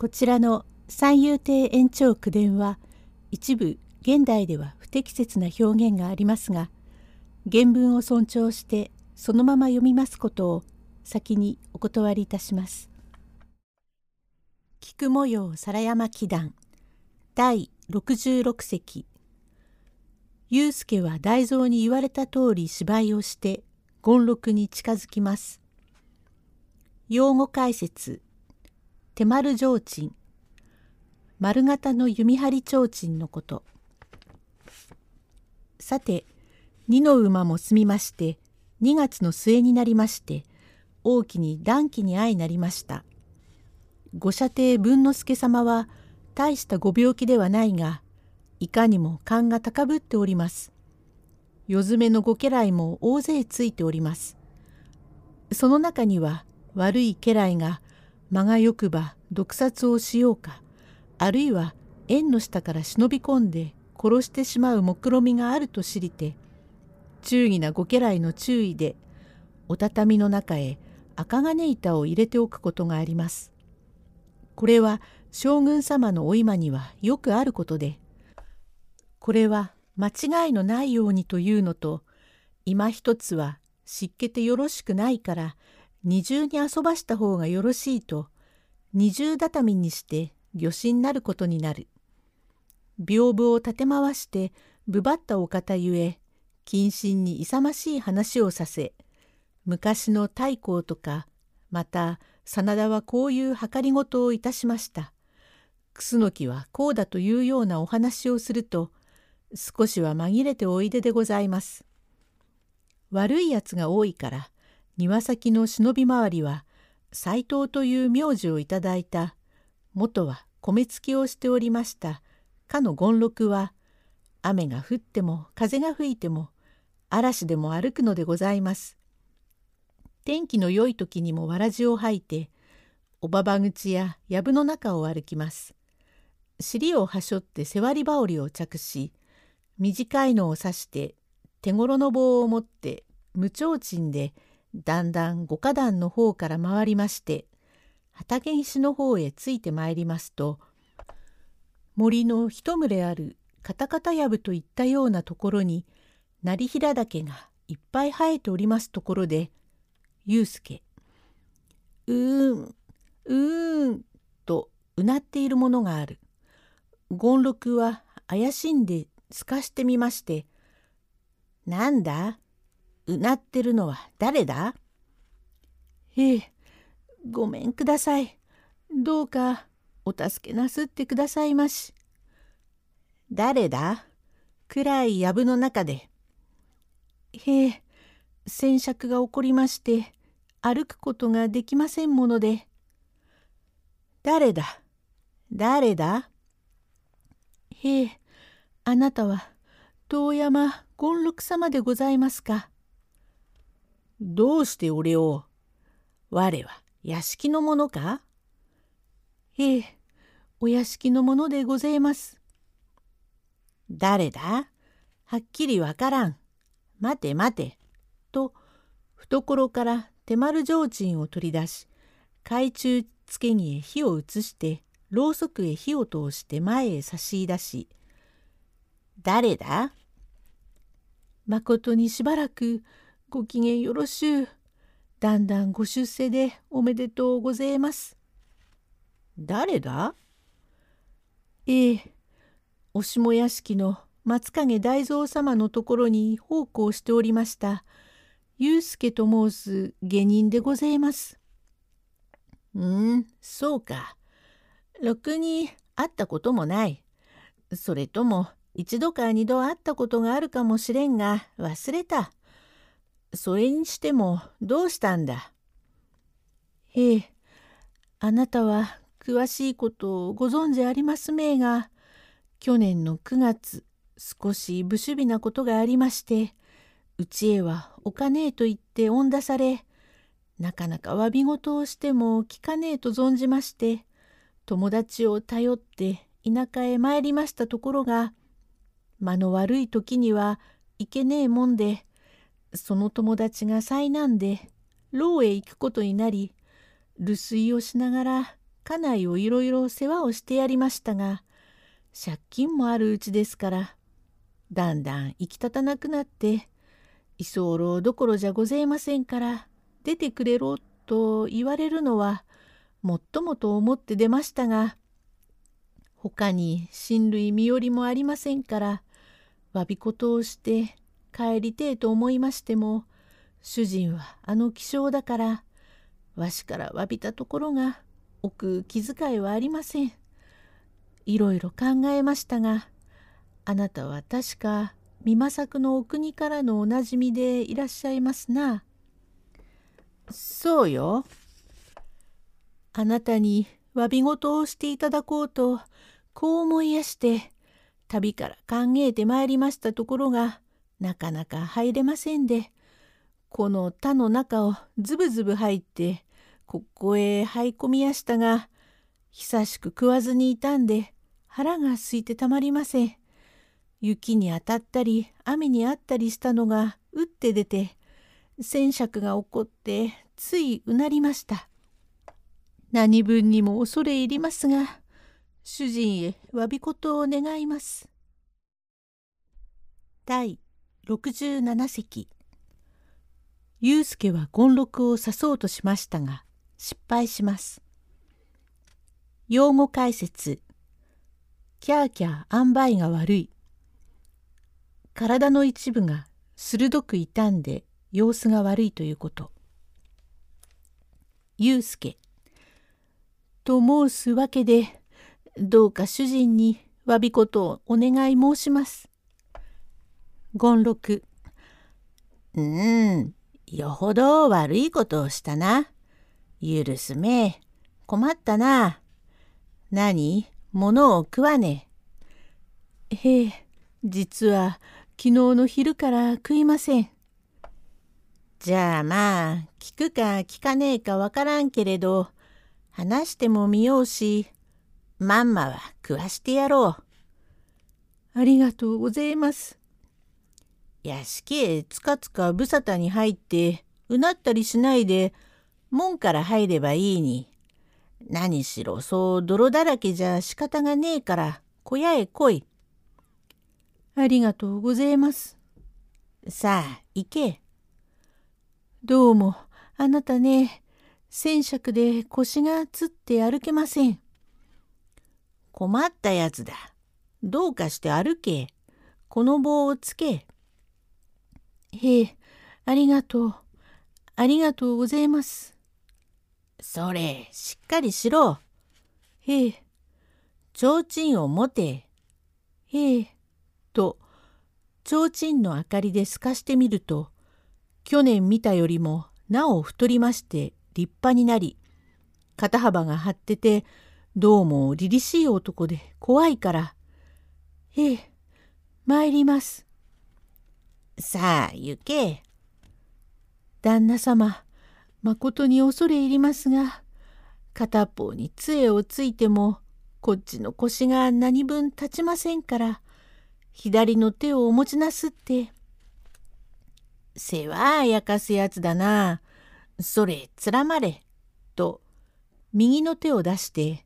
こちらの三遊亭延長九伝は一部現代では不適切な表現がありますが原文を尊重してそのまま読みますことを先にお断りいたします。菊模様皿山祈願第66席祐介は大蔵に言われた通り芝居をして権六に近づきます。用語解説手丸提灯。丸型の弓張提灯のこと。さて二の馬も済みまして2月の末になりまして大きに暖気に相なりました。御舎弟文之助様は大したご病気ではないがいかにも勘が高ぶっております。夜詰めのご家来も大勢ついております。その中には悪い家来が間がよくば毒殺をしようかあるいは縁の下から忍び込んで殺してしまう目論みがあると知りて忠義なご家来の注意でお畳の中へ赤金板を入れておくことがあります。これは将軍様のお今にはよくあることでこれは間違いのないようにというのと今一つは湿気てよろしくないから二重に遊ばした方がよろしいと二重畳にして魚子になることになる。屏風を立て回してぶばったお方ゆえ謹慎に勇ましい話をさせ昔の太閤とかまた真田はこういう計りごとをいたしました。楠木はこうだというようなお話をすると少しは紛れておいででございます。悪いやつが多いから庭先の忍び回りは斎藤という名字をいただいた元は米付きをしておりましたかの権六は雨が降っても風が吹いても嵐でも歩くのでございます。天気の良い時にもわらじを履いておばば口や藪の中を歩きます。尻をはしょって背割り羽織を着し短いのを刺して手ごろの棒を持って無提灯でだんだん五花壇の方から回りまして畑石の方へついてまいりますと森の一群れあるカタカタヤブといったようなところに成平岳がいっぱい生えておりますところで祐介うーんうーんとうなっているものがある。権六は怪しんで透かしてみまして「なんだ？うなってるのは誰だ?」ええごめんください。どうかお助けなすってくださいまし。誰だ？暗い藪の中で。へえ、戦尺が起こりまして、歩くことができませんもので。誰だ？誰だ？へえ、あなたは遠山権六様でございますか。どうして俺を我は屋敷の者か？ええ、お屋敷の者でございます。誰だ？はっきりわからん。待て待て。と懐から手丸提灯を取り出し懐中付け木へ火を移してろうそくへ火を通して前へ差し出し「誰だ?」「まことにしばらくご機嫌よろしゅう。だんだんご出世でおめでとうございます。誰だ？ええ、お下屋敷の松影大蔵様のところに奉公しておりました。祐介と申す下人でございます。うん、そうか。ろくに会ったこともない。それとも一度か二度会ったことがあるかもしれんが忘れた。それにしてもどうしたんだ？へえ、あなたは詳しいことをご存じありますめえが、去年の9月、少し不守備なことがありまして、うちへはおかねえと言って恩出され、なかなか詫び事をしても聞かねえと存じまして、友達を頼って田舎へ参りましたところが、間の悪い時にはいけねえもんで、その友達が災難で牢へ行くことになり留守をしながら家内をいろいろ世話をしてやりましたが借金もあるうちですからだんだん行き立たなくなって居候どころじゃございませんから出てくれろと言われるのはもっともと思って出ましたが他に親類身寄りもありませんから詫び事をして帰りてえと思いましても主人はあの気性だからわしから詫びたところが奥気遣いはありません。いろいろ考えましたがあなたは確か美作のお国からのおなじみでいらっしゃいますな。そうよ。あなたに詫び事をしていただこうとこう思いやして旅から考えてまいりましたところがなかなか入れませんでこの田の中をズブズブ入ってここへ這い込みやしたが久しく食わずにいたんで腹が空いてたまりません。雪に当たったり雨にあったりしたのが打って出て戦尺が起こってついうなりました。何分にも恐れ入りますが主人へ詫び事を願います。第67席祐介は権六を刺そうとしましたが失敗します。用語解説キャーキャー塩梅が悪い体の一部が鋭く傷んで様子が悪いということ。祐介と申すわけでどうか主人に詫びことをお願い申します。権六うーんよほど悪いことをしたな。許すめ困ったな。何？物を食わねえ。へえ実は昨日の昼から食いません。じゃあまあ聞くか聞かねえかわからんけれど話してもみようしまんまは食わしてやろう。ありがとうございます。屋敷へつかつかぶさたに入ってうなったりしないで門から入ればいいに。何しろそう泥だらけじゃ仕方がねえから小屋へ来い。ありがとうございます。さあ行け。どうもあなたね戦尺で腰がつって歩けません。困ったやつだ。どうかして歩け。この棒をつけ。へえ、ありがとう。ありがとうございます。それ、しっかりしろ。へえ。提灯を持て。へえ。と、提灯の明かりで透かしてみると、去年見たよりもなお太りまして立派になり、肩幅が張ってて、どうも凛々しい男で怖いから。ええ、参ります。さあ行け。旦那様、まことに恐れ入りますが、片方に杖をついても、こっちの腰が何分立ちませんから、左の手をお持ちなすって。世話やかすやつだな。それつらまれ。と、右の手を出して、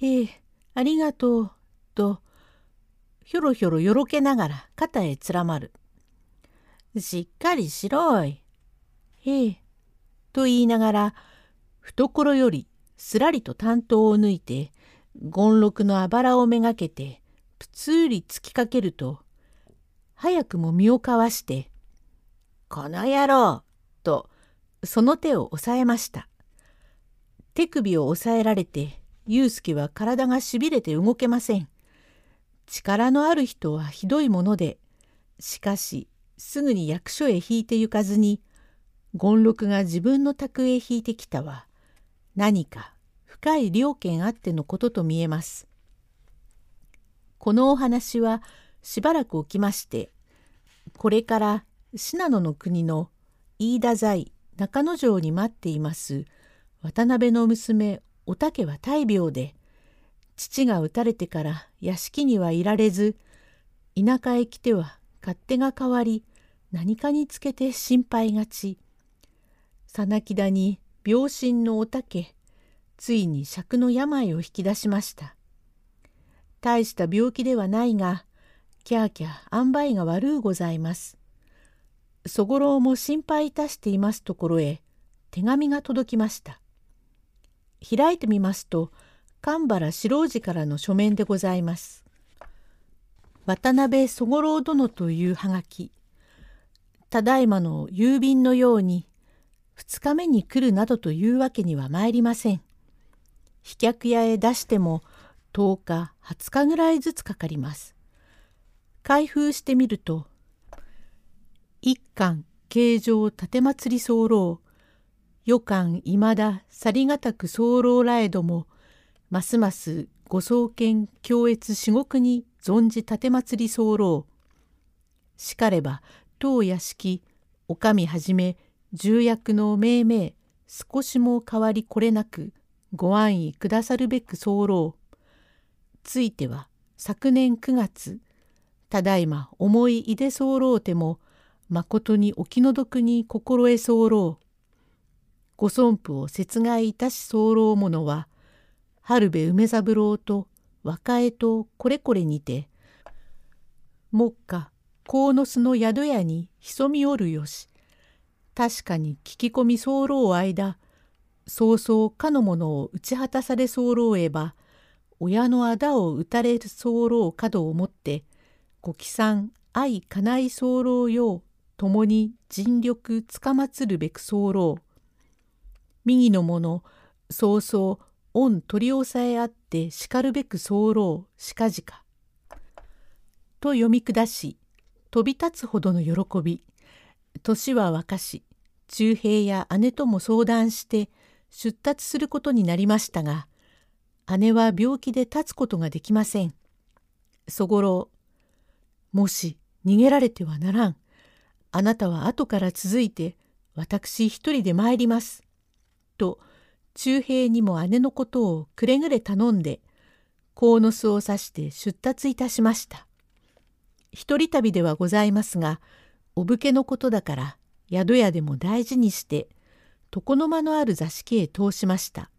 ええ、ありがとう。と、ひょろひょろよろけながら肩へつらまる。しっかりしろい。ええ。と言いながら懐よりすらりと担当を抜いて権六のあばらをめがけてぷつり突きかけると早くも身をかわして「この野郎!」とその手を押さえました。手首を押さえられて祐介は体がしびれて動けません。力のある人はひどいものでしかしすぐに役所へ引いて行かずに権六が自分の宅へ引いてきたは何か深い了見あってのことと見えます。このお話はしばらく起きましてこれから信濃の国の飯田在中之条に待っています渡辺の娘おたけは大病で父が撃たれてから屋敷にはいられず田舎へ来ては勝手が変わり何かにつけて心配がち。さなきだに病身のおたけついに尺の病を引き出しました。大した病気ではないが、キャーキャー塩梅が悪うございます。そごろうも心配いたしていますところへ手紙が届きました。開いてみますと、神原四郎次からの書面でございます。渡辺そごろう殿というはがき。ただいまの郵便のように、2日目に来るなどというわけには参りません。飛脚屋へ出しても10日20日ぐらいずつかかります。開封してみると一貫形状盾祭り候予感いまださりがたく候らえどもますますご創建強越至極に存じ盾祭り候。しかれば当屋敷お上はじめ重役の命名少しも変わりこれなくご安易くださるべく候。ついては昨年9月ただいま思いいで候てもまことにお気の毒に心得候。ご尊父を殺害いたし候者は春部梅三郎と若江とこれこれにて目下鴻巣の宿屋に潜みおるよし確かに聞き込み候間早々かの者を打ち果たされ候えば親のあだを打たれる候角をもってご帰参愛家内候よう共に尽力つかまつるべく候右の者早々御取り押さえあって叱るべく候しかじか。と読み下し飛び立つほどの喜び年は若し忠平や姉とも相談して出立することになりましたが姉は病気で立つことができません。そごろもし逃げられてはならん。あなたは後から続いて私一人で参ります。と忠平にも姉のことをくれぐれ頼んで鴻巣を刺して出立いたしました。一人旅ではございますがお武家のことだから宿屋でも大事にして床の間のある座敷へ通しました。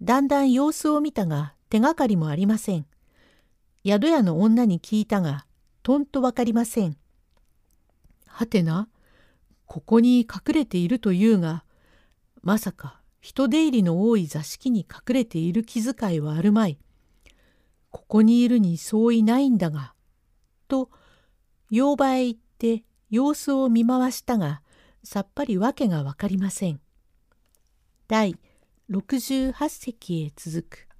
だんだん様子を見たが手がかりもありません。宿屋の女に聞いたがとんとわかりません。はてな、ここに隠れているというが、まさか人出入りの多い座敷に隠れている気遣いはあるまい。ここにいるに相違ないんだが。と、洋場へ行って様子を見回したが、さっぱりわけがわかりません。第68席へ続く。